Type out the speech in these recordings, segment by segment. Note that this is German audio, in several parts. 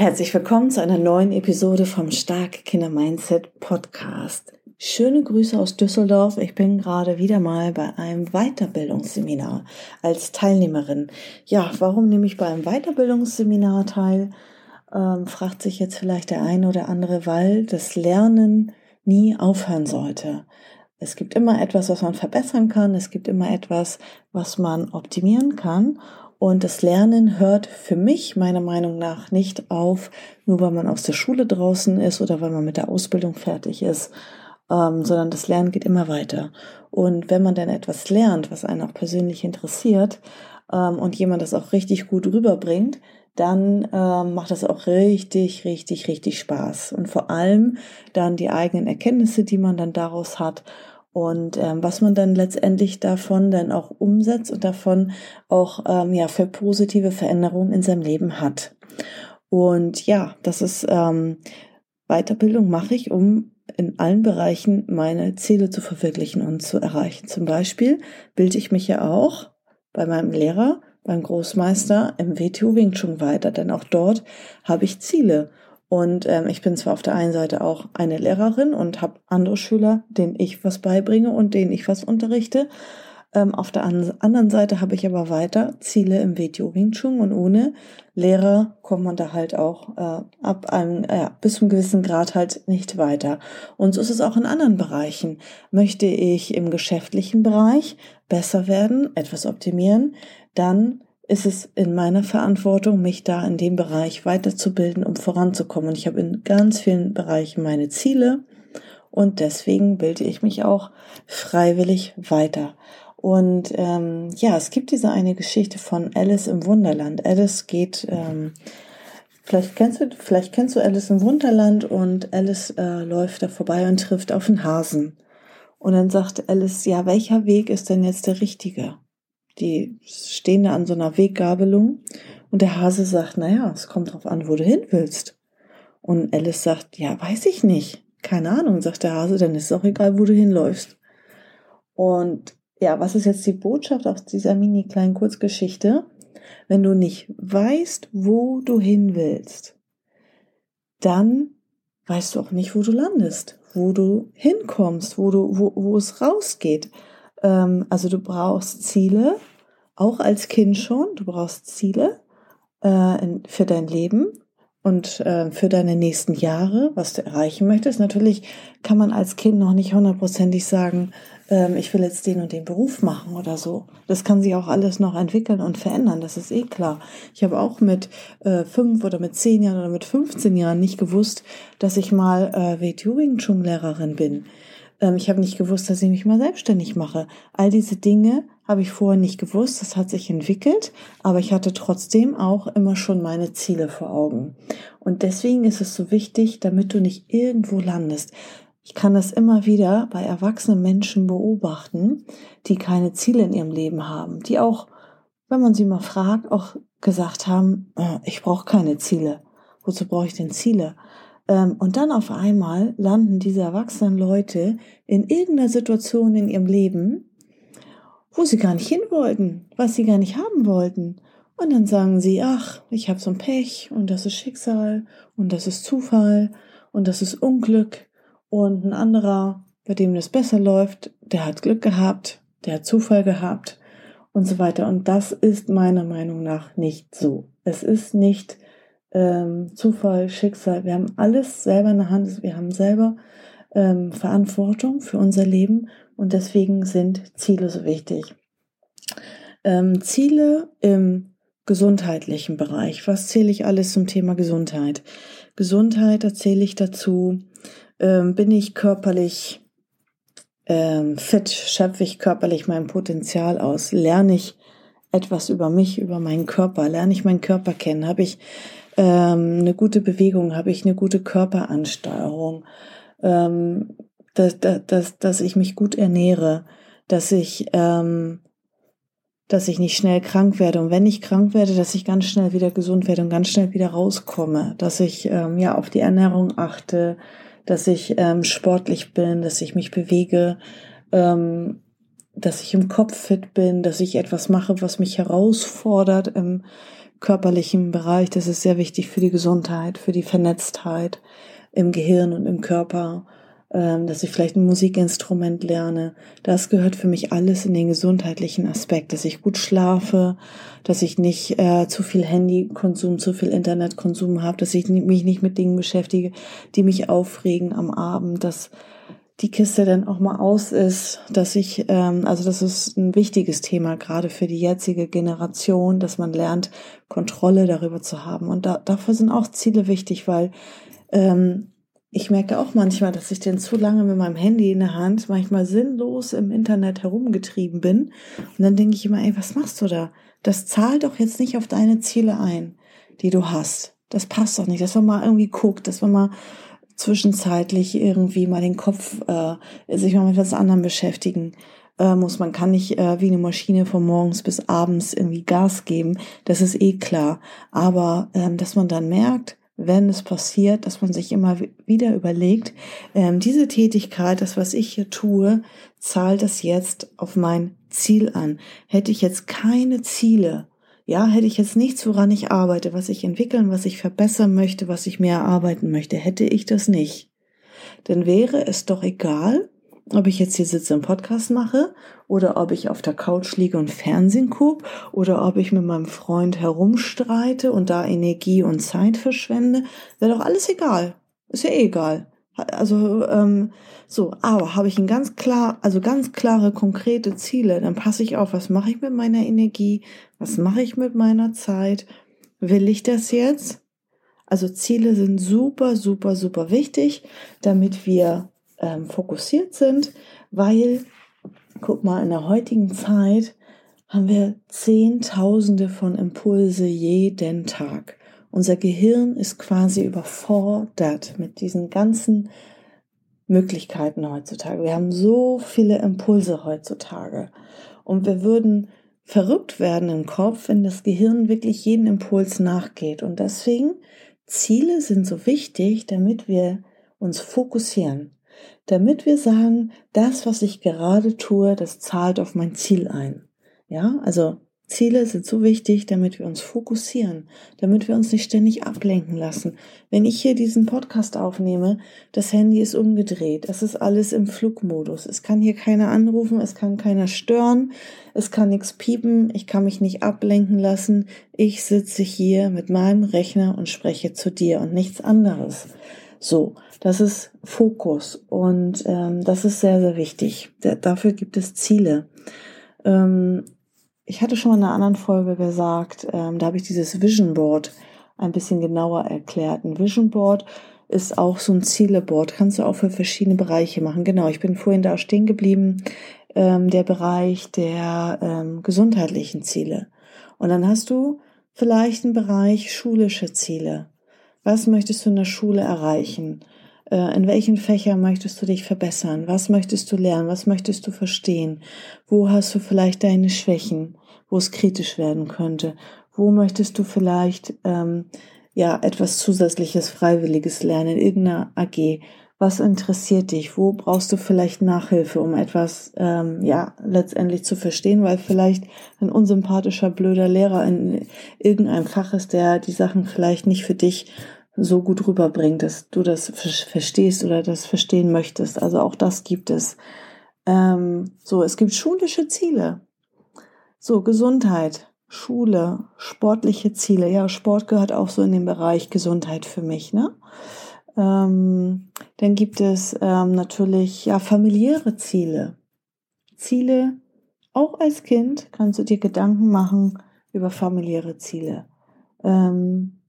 Herzlich willkommen zu einer neuen Episode vom Starke Kinder Mindset Podcast. Schöne Grüße aus Düsseldorf. Ich bin gerade wieder mal bei einem Weiterbildungsseminar als Teilnehmerin. Ja, warum nehme ich bei einem Weiterbildungsseminar teil? Ähm, fragt sich jetzt vielleicht der eine oder andere, weil das Lernen nie aufhören sollte. Es gibt immer etwas, was man verbessern kann. Es gibt immer etwas, was man optimieren kann. Und das Lernen hört für mich meiner Meinung nach nicht auf, nur weil man aus der Schule draußen ist oder weil man mit der Ausbildung fertig ist, ähm, sondern das Lernen geht immer weiter. Und wenn man dann etwas lernt, was einen auch persönlich interessiert ähm, und jemand das auch richtig gut rüberbringt, dann ähm, macht das auch richtig, richtig, richtig Spaß. Und vor allem dann die eigenen Erkenntnisse, die man dann daraus hat und ähm, was man dann letztendlich davon dann auch umsetzt und davon auch ähm, ja für positive Veränderungen in seinem Leben hat. Und ja, das ist ähm, Weiterbildung mache ich, um in allen Bereichen meine Ziele zu verwirklichen und zu erreichen. Zum Beispiel bilde ich mich ja auch bei meinem Lehrer, beim Großmeister im WTU Wing Chun weiter, denn auch dort habe ich Ziele. Und ähm, ich bin zwar auf der einen Seite auch eine Lehrerin und habe andere Schüler, denen ich was beibringe und denen ich was unterrichte. Ähm, auf der anderen Seite habe ich aber weiter Ziele im WTO Wing Chun und ohne Lehrer kommt man da halt auch äh, ab einem, äh, bis zu einem gewissen Grad halt nicht weiter. Und so ist es auch in anderen Bereichen. Möchte ich im geschäftlichen Bereich besser werden, etwas optimieren, dann ist es in meiner Verantwortung, mich da in dem Bereich weiterzubilden, um voranzukommen. Und ich habe in ganz vielen Bereichen meine Ziele und deswegen bilde ich mich auch freiwillig weiter. Und ähm, ja, es gibt diese eine Geschichte von Alice im Wunderland. Alice geht, ähm, vielleicht kennst du, vielleicht kennst du Alice im Wunderland und Alice äh, läuft da vorbei und trifft auf einen Hasen. Und dann sagt Alice, ja, welcher Weg ist denn jetzt der richtige? Die stehen da an so einer Weggabelung und der Hase sagt, naja, es kommt drauf an, wo du hin willst. Und Alice sagt, ja, weiß ich nicht. Keine Ahnung, sagt der Hase, dann ist es auch egal, wo du hinläufst. Und ja, was ist jetzt die Botschaft aus dieser mini kleinen Kurzgeschichte? Wenn du nicht weißt, wo du hin willst, dann weißt du auch nicht, wo du landest, wo du hinkommst, wo du, wo, wo es rausgeht. Ähm, also du brauchst Ziele, auch als Kind schon. Du brauchst Ziele äh, in, für dein Leben und äh, für deine nächsten Jahre, was du erreichen möchtest. Natürlich kann man als Kind noch nicht hundertprozentig sagen, ähm, ich will jetzt den und den Beruf machen oder so. Das kann sich auch alles noch entwickeln und verändern, das ist eh klar. Ich habe auch mit äh, fünf oder mit zehn Jahren oder mit 15 Jahren nicht gewusst, dass ich mal äh, WTU Wing Chun Lehrerin bin. Ähm, ich habe nicht gewusst, dass ich mich mal selbstständig mache. All diese Dinge habe ich vorher nicht gewusst. Das hat sich entwickelt, aber ich hatte trotzdem auch immer schon meine Ziele vor Augen. Und deswegen ist es so wichtig, damit du nicht irgendwo landest. Ich kann das immer wieder bei erwachsenen Menschen beobachten, die keine Ziele in ihrem Leben haben, die auch, wenn man sie mal fragt, auch gesagt haben, äh, ich brauche keine Ziele. Wozu brauche ich denn Ziele? Ähm, und dann auf einmal landen diese erwachsenen Leute in irgendeiner Situation in ihrem Leben, wo sie gar nicht hin wollten, was sie gar nicht haben wollten. Und dann sagen sie, ach, ich habe so ein Pech und das ist Schicksal und das ist Zufall und das ist Unglück. Und ein anderer, bei dem das besser läuft, der hat Glück gehabt, der hat Zufall gehabt und so weiter. Und das ist meiner Meinung nach nicht so. Es ist nicht ähm, Zufall, Schicksal. Wir haben alles selber in der Hand. Wir haben selber ähm, Verantwortung für unser Leben und deswegen sind Ziele so wichtig. Ähm, Ziele im gesundheitlichen Bereich. Was zähle ich alles zum Thema Gesundheit? Gesundheit erzähle ich dazu. Ähm, bin ich körperlich ähm, fit? Schöpfe ich körperlich mein Potenzial aus? Lerne ich etwas über mich, über meinen Körper? Lerne ich meinen Körper kennen? Habe ich ähm, eine gute Bewegung, habe ich eine gute Körperansteuerung, ähm, dass, dass, dass ich mich gut ernähre, dass ich, ähm, dass ich nicht schnell krank werde. Und wenn ich krank werde, dass ich ganz schnell wieder gesund werde und ganz schnell wieder rauskomme, dass ich ähm, ja auf die Ernährung achte, dass ich ähm, sportlich bin, dass ich mich bewege, ähm, dass ich im Kopf fit bin, dass ich etwas mache, was mich herausfordert im körperlichen Bereich. Das ist sehr wichtig für die Gesundheit, für die Vernetztheit im Gehirn und im Körper, ähm, dass ich vielleicht ein Musikinstrument lerne. Das gehört für mich alles in den gesundheitlichen Aspekt, dass ich gut schlafe, dass ich nicht äh, zu viel Handykonsum, zu viel Internetkonsum habe, dass ich mich nicht mit Dingen beschäftige, die mich aufregen am Abend, dass die Kiste dann auch mal aus ist, dass ich, ähm, also das ist ein wichtiges Thema gerade für die jetzige Generation, dass man lernt, Kontrolle darüber zu haben. Und da, dafür sind auch Ziele wichtig, weil ähm, ich merke auch manchmal, dass ich denn zu lange mit meinem Handy in der Hand manchmal sinnlos im Internet herumgetrieben bin. Und dann denke ich immer, ey, was machst du da? Das zahlt doch jetzt nicht auf deine Ziele ein, die du hast. Das passt doch nicht, dass man mal irgendwie guckt, dass man mal zwischenzeitlich irgendwie mal den Kopf, äh, sich mal mit was anderem beschäftigen äh, muss. Man kann nicht äh, wie eine Maschine von morgens bis abends irgendwie Gas geben. Das ist eh klar. Aber ähm, dass man dann merkt, wenn es passiert, dass man sich immer wieder überlegt, ähm, diese Tätigkeit, das, was ich hier tue, zahlt es jetzt auf mein Ziel an. Hätte ich jetzt keine Ziele, ja, hätte ich jetzt nichts, woran ich arbeite, was ich entwickeln, was ich verbessern möchte, was ich mehr erarbeiten möchte, hätte ich das nicht. Dann wäre es doch egal, ob ich jetzt hier sitze und Podcast mache oder ob ich auf der Couch liege und Fernsehen gucke oder ob ich mit meinem Freund herumstreite und da Energie und Zeit verschwende, wäre doch alles egal. Ist ja eh egal. Also ähm, so, aber habe ich ein ganz klar, also ganz klare, konkrete Ziele, dann passe ich auf, was mache ich mit meiner Energie, was mache ich mit meiner Zeit, will ich das jetzt? Also Ziele sind super, super, super wichtig, damit wir ähm, fokussiert sind, weil, guck mal, in der heutigen Zeit haben wir Zehntausende von Impulse jeden Tag. Unser Gehirn ist quasi überfordert mit diesen ganzen Möglichkeiten heutzutage. Wir haben so viele Impulse heutzutage. Und wir würden verrückt werden im Kopf, wenn das Gehirn wirklich jeden Impuls nachgeht. Und deswegen, Ziele sind so wichtig, damit wir uns fokussieren. Damit wir sagen, das, was ich gerade tue, das zahlt auf mein Ziel ein. Ja, also Ziele sind so wichtig, damit wir uns fokussieren, damit wir uns nicht ständig ablenken lassen. Wenn ich hier diesen Podcast aufnehme, das Handy ist umgedreht, es ist alles im Flugmodus. Es kann hier keiner anrufen, es kann keiner stören, es kann nichts piepen, ich kann mich nicht ablenken lassen. Ich sitze hier mit meinem Rechner und spreche zu dir und nichts anderes. So, das ist Fokus und ähm, das ist sehr, sehr wichtig. Da, dafür gibt es Ziele. Ähm, ich hatte schon mal in einer anderen Folge gesagt, ähm, da habe ich dieses Vision Board ein bisschen genauer erklärt. Ein Vision Board ist auch so ein Zieleboard, kannst du auch für verschiedene Bereiche machen. Genau, ich bin vorhin da stehen geblieben, ähm, der Bereich der ähm, gesundheitlichen Ziele. Und dann hast du vielleicht einen Bereich schulische Ziele. Was möchtest du in der Schule erreichen? Äh, in welchen Fächern möchtest du dich verbessern? Was möchtest du lernen? Was möchtest du verstehen? Wo hast du vielleicht deine Schwächen? wo es kritisch werden könnte? Wo möchtest du vielleicht ähm, ja etwas zusätzliches, freiwilliges lernen in irgendeiner AG? Was interessiert dich? Wo brauchst du vielleicht Nachhilfe, um etwas ähm, ja letztendlich zu verstehen? Weil vielleicht ein unsympathischer, blöder Lehrer in irgendeinem Fach ist, der die Sachen vielleicht nicht für dich so gut rüberbringt, dass du das verstehst oder das verstehen möchtest. Also auch das gibt es. Ähm, so, es gibt schulische Ziele. So, Gesundheit, Schule, sportliche Ziele. Ja, Sport gehört auch so in den Bereich Gesundheit für mich, ne? Ähm, dann gibt es ähm, natürlich ja familiäre Ziele. Ziele, auch als Kind kannst du dir Gedanken machen über familiäre Ziele. Ähm,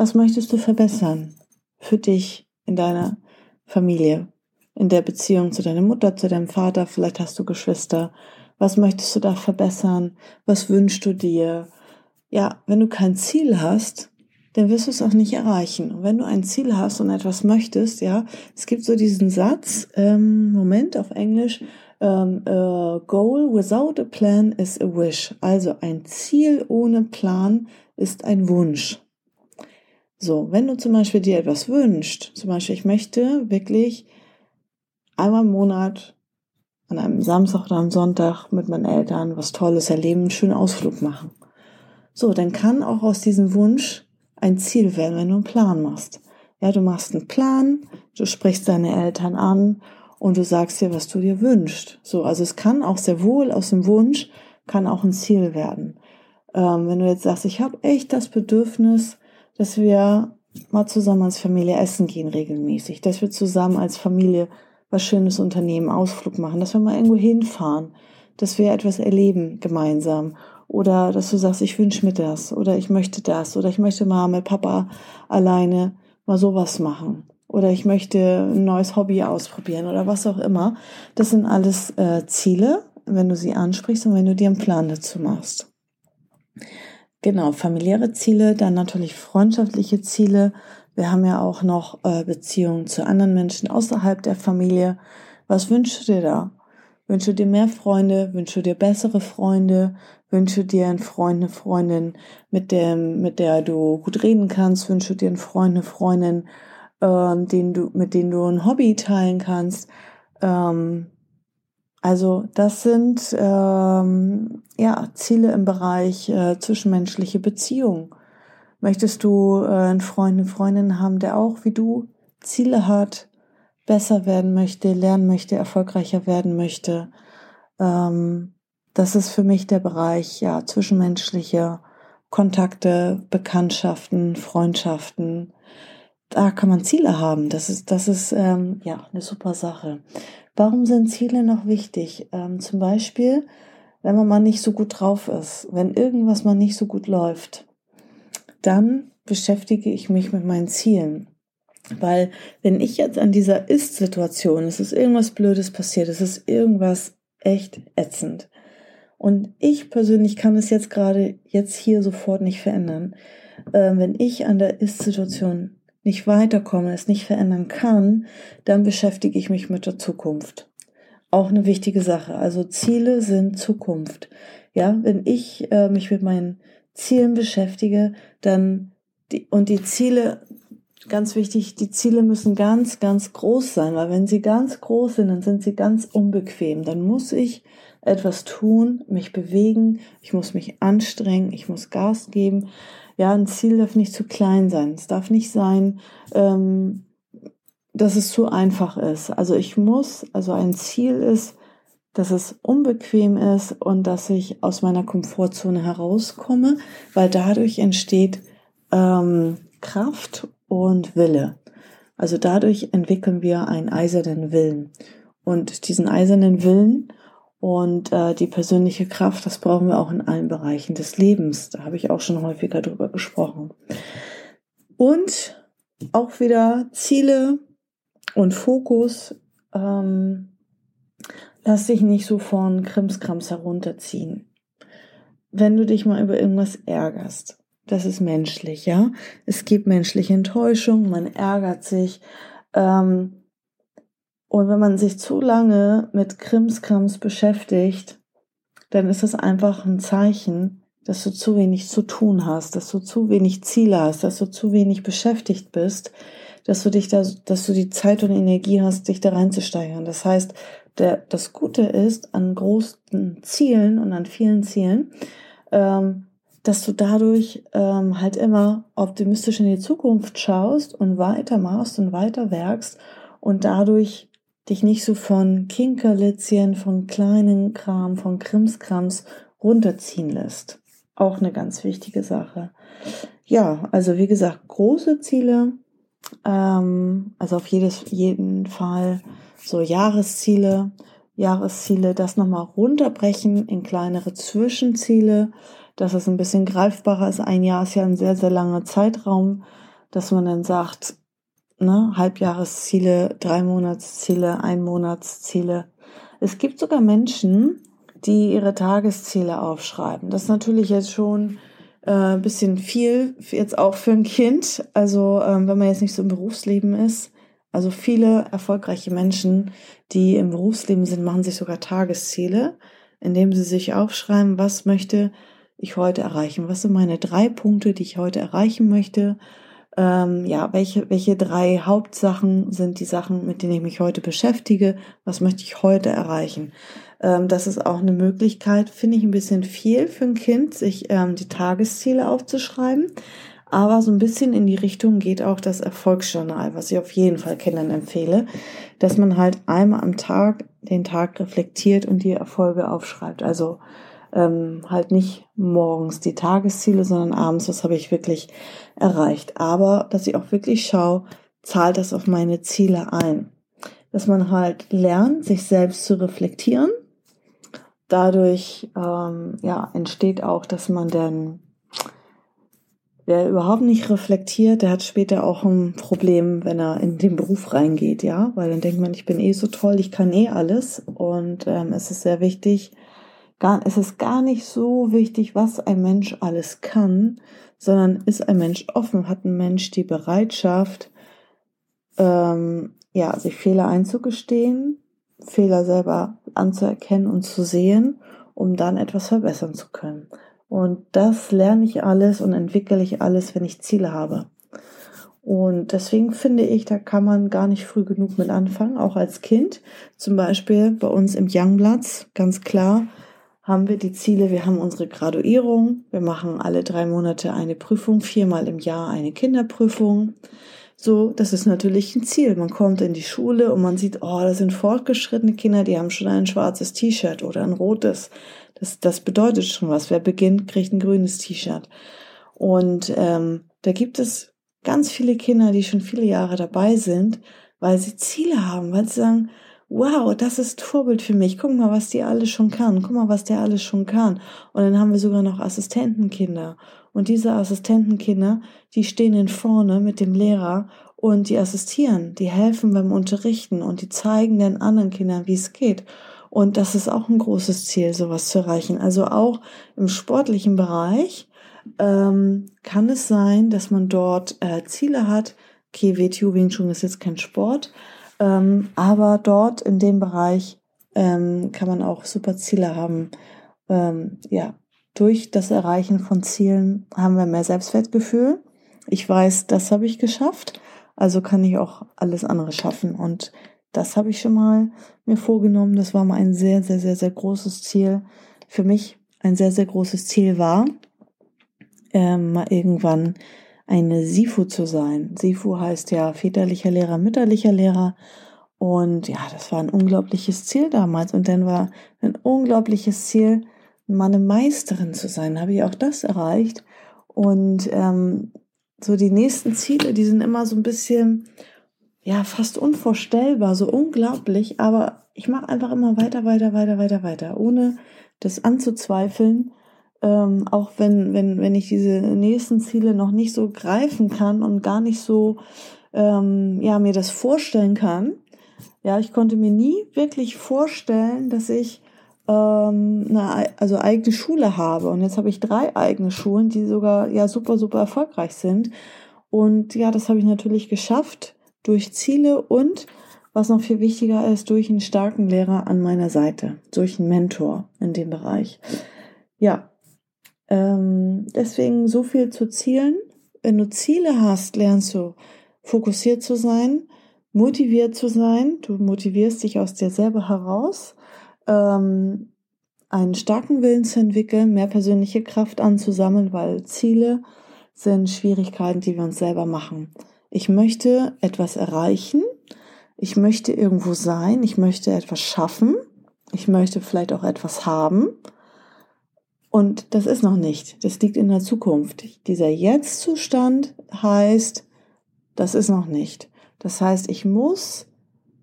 was möchtest du verbessern für dich in deiner Familie, in der Beziehung zu deiner Mutter, zu deinem Vater? Vielleicht hast du Geschwister. Was möchtest du da verbessern? Was wünschst du dir? Ja, wenn du kein Ziel hast, dann wirst du es auch nicht erreichen. Und wenn du ein Ziel hast und etwas möchtest, ja, es gibt so diesen Satz, ähm, Moment auf Englisch, ähm, a goal without a plan is a wish. Also ein Ziel ohne Plan ist ein Wunsch. So, wenn du zum Beispiel dir etwas wünschst, zum Beispiel ich möchte wirklich einmal im Monat an einem Samstag oder am Sonntag mit meinen Eltern was Tolles erleben, einen schönen Ausflug machen. So, dann kann auch aus diesem Wunsch ein Ziel werden, wenn du einen Plan machst. Ja, du machst einen Plan, du sprichst deine Eltern an und du sagst dir, was du dir wünschst. So, also es kann auch sehr wohl aus dem Wunsch kann auch ein Ziel werden. Ähm, wenn du jetzt sagst, ich habe echt das Bedürfnis, dass wir mal zusammen als Familie essen gehen regelmäßig, dass wir zusammen als Familie was Schönes unternehmen, Ausflug machen, dass wir mal irgendwo hinfahren, dass wir etwas erleben gemeinsam oder dass du sagst, ich wünsche mir das oder ich möchte das oder ich möchte mal mit Papa alleine mal sowas machen oder ich möchte ein neues Hobby ausprobieren oder was auch immer. Das sind alles äh, Ziele, wenn du sie ansprichst und wenn du dir einen Plan dazu machst. Genau, familiäre Ziele, dann natürlich freundschaftliche Ziele. Wir haben ja auch noch äh, Beziehungen zu anderen Menschen außerhalb der Familie. Was wünschst du dir da? Wünschst du dir mehr Freunde? Wünschst du dir bessere Freunde? Wünschst du dir einen Freund, eine Freundin, mit dem, mit der du gut reden kannst? Wünschst du dir einen Freund, eine Freundin, ähm, den du, mit denen du ein Hobby teilen kannst? Ähm, also das sind ähm, ja Ziele im Bereich äh, zwischenmenschliche Beziehung. Möchtest du äh, einen Freund, eine Freundin haben, der auch wie du Ziele hat, besser werden möchte, lernen möchte, erfolgreicher werden möchte? Ähm, das ist für mich der Bereich ja zwischenmenschliche Kontakte, Bekanntschaften, Freundschaften. Da kann man Ziele haben. Das ist das ist ähm, ja eine super Sache. Warum sind Ziele noch wichtig? Ähm, zum Beispiel, wenn man mal nicht so gut drauf ist, wenn irgendwas mal nicht so gut läuft, dann beschäftige ich mich mit meinen Zielen. Weil wenn ich jetzt an dieser Ist-Situation, es ist irgendwas Blödes passiert, es ist irgendwas echt ätzend. Und ich persönlich kann es jetzt gerade, jetzt hier sofort nicht verändern. Äh, wenn ich an der Ist-Situation nicht weiterkomme, es nicht verändern kann, dann beschäftige ich mich mit der Zukunft. Auch eine wichtige Sache. Also Ziele sind Zukunft. Ja, wenn ich äh, mich mit meinen Zielen beschäftige, dann die, und die Ziele, ganz wichtig, die Ziele müssen ganz, ganz groß sein, weil wenn sie ganz groß sind, dann sind sie ganz unbequem. Dann muss ich etwas tun, mich bewegen, ich muss mich anstrengen, ich muss Gas geben. Ja, ein Ziel darf nicht zu klein sein. Es darf nicht sein, ähm, dass es zu einfach ist. Also ich muss, also ein Ziel ist, dass es unbequem ist und dass ich aus meiner Komfortzone herauskomme, weil dadurch entsteht ähm, Kraft und Wille. Also dadurch entwickeln wir einen eisernen Willen. Und diesen eisernen Willen und äh, die persönliche Kraft, das brauchen wir auch in allen Bereichen des Lebens. Da habe ich auch schon häufiger drüber gesprochen. Und auch wieder Ziele und Fokus. Ähm, lass dich nicht so von Krimskrams herunterziehen. Wenn du dich mal über irgendwas ärgerst, das ist menschlich, ja. Es gibt menschliche Enttäuschung, man ärgert sich. Ähm, und wenn man sich zu lange mit Krimskrams beschäftigt, dann ist es einfach ein Zeichen, dass du zu wenig zu tun hast, dass du zu wenig Ziele hast, dass du zu wenig beschäftigt bist, dass du dich da, dass du die Zeit und Energie hast, dich da reinzusteigern. Das heißt, der, das Gute ist an großen Zielen und an vielen Zielen, ähm, dass du dadurch ähm, halt immer optimistisch in die Zukunft schaust und weitermachst und weiter werkst und dadurch dich nicht so von Kinkerlitzchen, von kleinen Kram, von Krimskrams runterziehen lässt. Auch eine ganz wichtige Sache. Ja, also wie gesagt, große Ziele, ähm, also auf jedes, jeden Fall so Jahresziele, Jahresziele, das nochmal runterbrechen in kleinere Zwischenziele, dass es ein bisschen greifbarer ist. Ein Jahr ist ja ein sehr, sehr langer Zeitraum, dass man dann sagt, ne, Halbjahresziele, drei Monatsziele, ein Monatsziele. Es gibt sogar Menschen, die ihre Tagesziele aufschreiben. Das ist natürlich jetzt schon Äh, bisschen viel jetzt auch für ein Kind. Also ähm, wenn man jetzt nicht so im Berufsleben ist. Also viele erfolgreiche Menschen, die im Berufsleben sind, machen sich sogar Tagesziele, indem sie sich aufschreiben, was möchte ich heute erreichen? Was sind meine drei Punkte, die ich heute erreichen möchte? Ähm, ja, welche, welche drei Hauptsachen sind die Sachen, mit denen ich mich heute beschäftige? Was möchte ich heute erreichen? Ähm, das ist auch eine Möglichkeit, finde ich ein bisschen viel für ein Kind, sich ähm, die Tagesziele aufzuschreiben. Aber so ein bisschen in die Richtung geht auch das Erfolgsjournal, was ich auf jeden Fall Kindern empfehle, dass man halt einmal am Tag den Tag reflektiert und die Erfolge aufschreibt. Also ähm, halt nicht morgens die Tagesziele, sondern abends, was habe ich wirklich erreicht. Aber dass ich auch wirklich schaue, zahlt das auf meine Ziele ein. Dass man halt lernt, sich selbst zu reflektieren. Dadurch ähm, ja, entsteht auch, dass man dann Wer überhaupt nicht reflektiert, der hat später auch ein Problem, wenn er in den Beruf reingeht, ja, weil dann denkt man, ich bin eh so toll, ich kann eh alles und ähm, es ist sehr wichtig, gar, es ist gar nicht so wichtig, was ein Mensch alles kann, sondern ist ein Mensch offen, hat ein Mensch die Bereitschaft, ähm, ja, sich Fehler einzugestehen, Fehler selber anzuerkennen und zu sehen, um dann etwas verbessern zu können. Und das lerne ich alles und entwickle ich alles, wenn ich Ziele habe. Und deswegen finde ich, da kann man gar nicht früh genug mit anfangen, auch als Kind. Zum Beispiel bei uns im Youngplatz, ganz klar, haben wir die Ziele, wir haben unsere Graduierung, wir machen alle drei Monate eine Prüfung, viermal im Jahr eine Kinderprüfung. So, das ist natürlich ein Ziel. Man kommt in die Schule und man sieht, oh, das sind fortgeschrittene Kinder, die haben schon ein schwarzes T-Shirt oder ein rotes. Das, das bedeutet schon was. Wer beginnt, kriegt ein grünes T-Shirt. Und ähm, da gibt es ganz viele Kinder, die schon viele Jahre dabei sind, weil sie Ziele haben, weil sie sagen, wow, das ist Vorbild für mich. Guck mal, was die alles schon kann. Guck mal, was der alles schon kann. Und dann haben wir sogar noch Assistentenkinder. Und diese Assistentenkinder, die stehen in vorne mit dem Lehrer und die assistieren, die helfen beim Unterrichten und die zeigen den anderen Kindern, wie es geht. Und das ist auch ein großes Ziel, sowas zu erreichen. Also auch im sportlichen Bereich ähm, kann es sein, dass man dort äh, Ziele hat. Okay, WTU Wing Chun ist jetzt kein Sport, ähm, aber dort in dem Bereich ähm, kann man auch super Ziele haben. Ähm, ja, durch das Erreichen von Zielen haben wir mehr Selbstwertgefühl. Ich weiß, das habe ich geschafft, also kann ich auch alles andere schaffen. Und das habe ich schon mal mir vorgenommen. Das war mal ein sehr, sehr, sehr, sehr großes Ziel. Für mich ein sehr, sehr großes Ziel war, ähm, mal irgendwann eine SIFU zu sein. SIFU heißt ja väterlicher Lehrer, mütterlicher Lehrer. Und ja, das war ein unglaubliches Ziel damals. Und dann war ein unglaubliches Ziel, mal eine Meisterin zu sein. Habe ich auch das erreicht. Und ähm, so die nächsten Ziele, die sind immer so ein bisschen, ja, fast unvorstellbar, so unglaublich. Aber ich mache einfach immer weiter, weiter, weiter, weiter, weiter, ohne das anzuzweifeln ähm, auch wenn, wenn, wenn ich diese nächsten Ziele noch nicht so greifen kann und gar nicht so, ähm, ja, mir das vorstellen kann. Ja, ich konnte mir nie wirklich vorstellen, dass ich ähm, eine also eigene Schule habe. Und jetzt habe ich drei eigene Schulen, die sogar ja super, super erfolgreich sind. Und ja, das habe ich natürlich geschafft durch Ziele und was noch viel wichtiger ist, durch einen starken Lehrer an meiner Seite, durch einen Mentor in dem Bereich. Ja, ähm, deswegen so viel zu Zielen. Wenn du Ziele hast, lernst du fokussiert zu sein, motiviert zu sein. Du motivierst dich aus dir selber heraus, ähm, einen starken Willen zu entwickeln, mehr persönliche Kraft anzusammeln, weil Ziele sind Schwierigkeiten, die wir uns selber machen. Ich möchte etwas erreichen. Ich möchte irgendwo sein. Ich möchte etwas schaffen. Ich möchte vielleicht auch etwas haben. Und das ist noch nicht. Das liegt in der Zukunft. Dieser Jetzt-Zustand heißt, das ist noch nicht. Das heißt, ich muss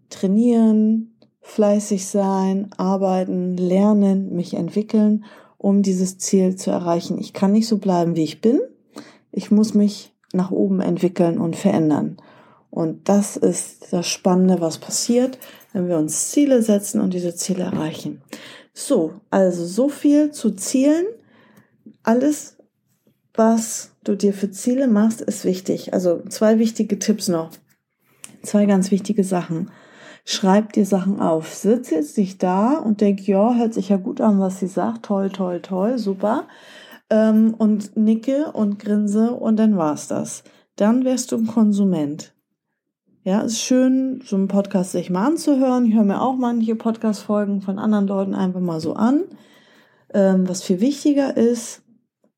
trainieren, fleißig sein, arbeiten, lernen, mich entwickeln, um dieses Ziel zu erreichen. Ich kann nicht so bleiben, wie ich bin. Ich muss mich nach oben entwickeln und verändern. Und das ist das Spannende, was passiert, wenn wir uns Ziele setzen und diese Ziele erreichen. So, also so viel zu Zielen. Alles was du dir für Ziele machst, ist wichtig. Also zwei wichtige Tipps noch. Zwei ganz wichtige Sachen. Schreib dir Sachen auf. Sitz jetzt nicht da und denk, ja, hört sich ja gut an, was sie sagt. Toll, toll, toll, super. Ähm, und nicke und grinse und dann war's das. Dann wärst du ein Konsument. Ja, ist schön, so einen Podcast sich mal anzuhören. Ich höre mir auch manche Podcast-Folgen von anderen Leuten einfach mal so an. Ähm, was viel wichtiger ist,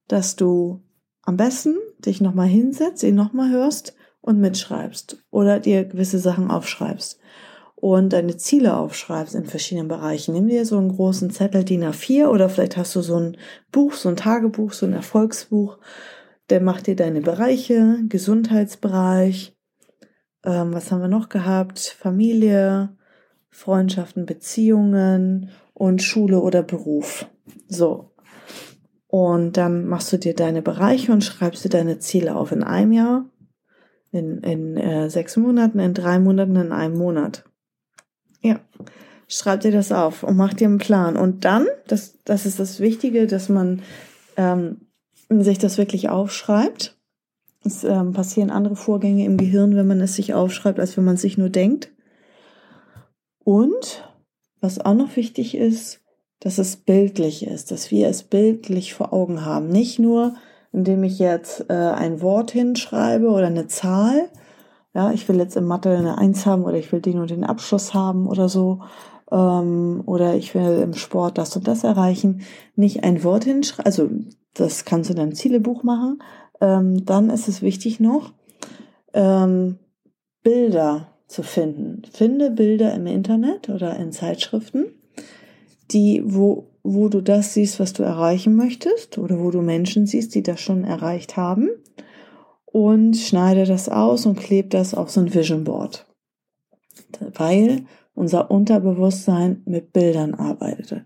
dass du am besten dich nochmal hinsetzt, ihn nochmal hörst und mitschreibst oder dir gewisse Sachen aufschreibst und deine Ziele aufschreibst in verschiedenen Bereichen. Nimm dir so einen großen Zettel DIN A4 oder vielleicht hast du so ein Buch, so ein Tagebuch, so ein Erfolgsbuch. Der macht dir deine Bereiche, Gesundheitsbereich, ähm, was haben wir noch gehabt? Familie, Freundschaften, Beziehungen und Schule oder Beruf. So. Und dann machst du dir deine Bereiche und schreibst dir deine Ziele auf in einem Jahr, in, in äh, sechs Monaten, in drei Monaten, in einem Monat. Ja. Schreib dir das auf und mach dir einen Plan. Und dann, das, das ist das Wichtige, dass man ähm, sich das wirklich aufschreibt es ähm, passieren andere Vorgänge im Gehirn, wenn man es sich aufschreibt, als wenn man es sich nur denkt. Und was auch noch wichtig ist, dass es bildlich ist, dass wir es bildlich vor Augen haben. Nicht nur, indem ich jetzt äh, ein Wort hinschreibe oder eine Zahl. Ja, ich will jetzt in Mathe eine Eins haben oder ich will den und den Abschluss haben oder so. Ähm, oder ich will im Sport das und das erreichen. Nicht ein Wort hinschreiben, also das kannst du in deinem Zielebuch machen, ähm, dann ist es wichtig noch, ähm, Bilder zu finden. Finde Bilder im Internet oder in Zeitschriften, die, wo, wo du das siehst, was du erreichen möchtest oder wo du Menschen siehst, die das schon erreicht haben und schneide das aus und klebe das auf so ein Vision Board. Weil unser Unterbewusstsein mit Bildern arbeitet.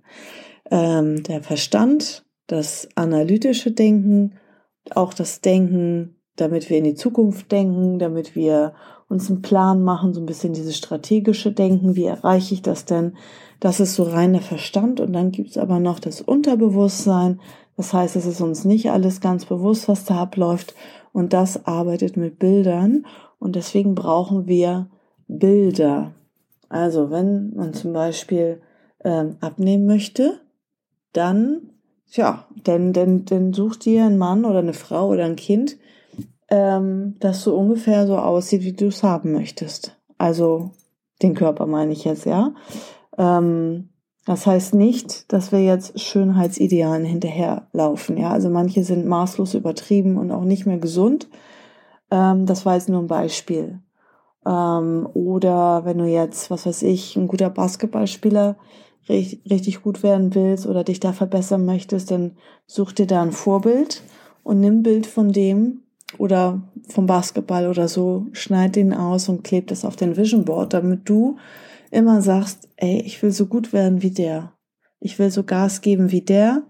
Ähm, der Verstand, das analytische Denken auch das Denken, damit wir in die Zukunft denken, damit wir uns einen Plan machen, so ein bisschen dieses strategische Denken, wie erreiche ich das denn? Das ist so reiner Verstand und dann gibt's aber noch das Unterbewusstsein. Das heißt, es ist uns nicht alles ganz bewusst, was da abläuft und das arbeitet mit Bildern und deswegen brauchen wir Bilder. Also wenn man zum Beispiel ähm, abnehmen möchte, dann Tja, denn, denn, denn such dir einen Mann oder eine Frau oder ein Kind, ähm, das so ungefähr so aussieht, wie du es haben möchtest. Also den Körper meine ich jetzt, ja. Ähm, das heißt nicht, dass wir jetzt Schönheitsidealen hinterherlaufen, ja. Also manche sind maßlos übertrieben und auch nicht mehr gesund. Ähm, das war jetzt nur ein Beispiel. Ähm, oder wenn du jetzt, was weiß ich, ein guter Basketballspieler richtig gut werden willst oder dich da verbessern möchtest, dann such dir da ein Vorbild und nimm Bild von dem oder vom Basketball oder so, schneid den aus und kleb das auf den Vision Board, damit du immer sagst, ey, ich will so gut werden wie der. Ich will so Gas geben wie der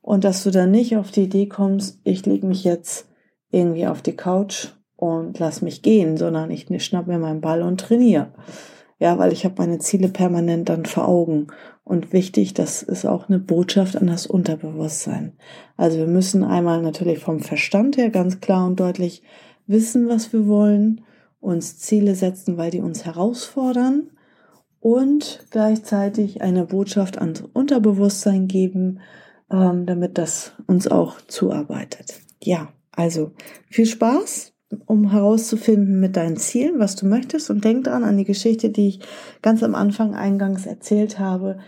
und dass du dann nicht auf die Idee kommst, ich leg mich jetzt irgendwie auf die Couch und lass mich gehen, sondern ich schnapp mir meinen Ball und trainiere. Ja, weil ich habe meine Ziele permanent dann vor Augen. Und wichtig, das ist auch eine Botschaft an das Unterbewusstsein. Also wir müssen einmal natürlich vom Verstand her ganz klar und deutlich wissen, was wir wollen, uns Ziele setzen, weil die uns herausfordern und gleichzeitig eine Botschaft ans Unterbewusstsein geben, ähm, damit das uns auch zuarbeitet. Ja, also viel Spaß um herauszufinden mit deinen Zielen, was du möchtest. Und denk dran an die Geschichte, die ich ganz am Anfang eingangs erzählt habe.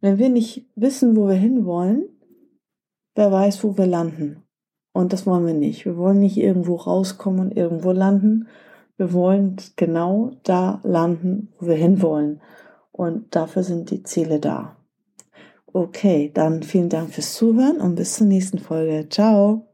Wenn wir nicht wissen, wo wir hinwollen, wer weiß, wo wir landen. Und das wollen wir nicht. Wir wollen nicht irgendwo rauskommen und irgendwo landen. Wir wollen genau da landen, wo wir hinwollen. Und dafür sind die Ziele da. Okay, dann vielen Dank fürs Zuhören und bis zur nächsten Folge. Ciao.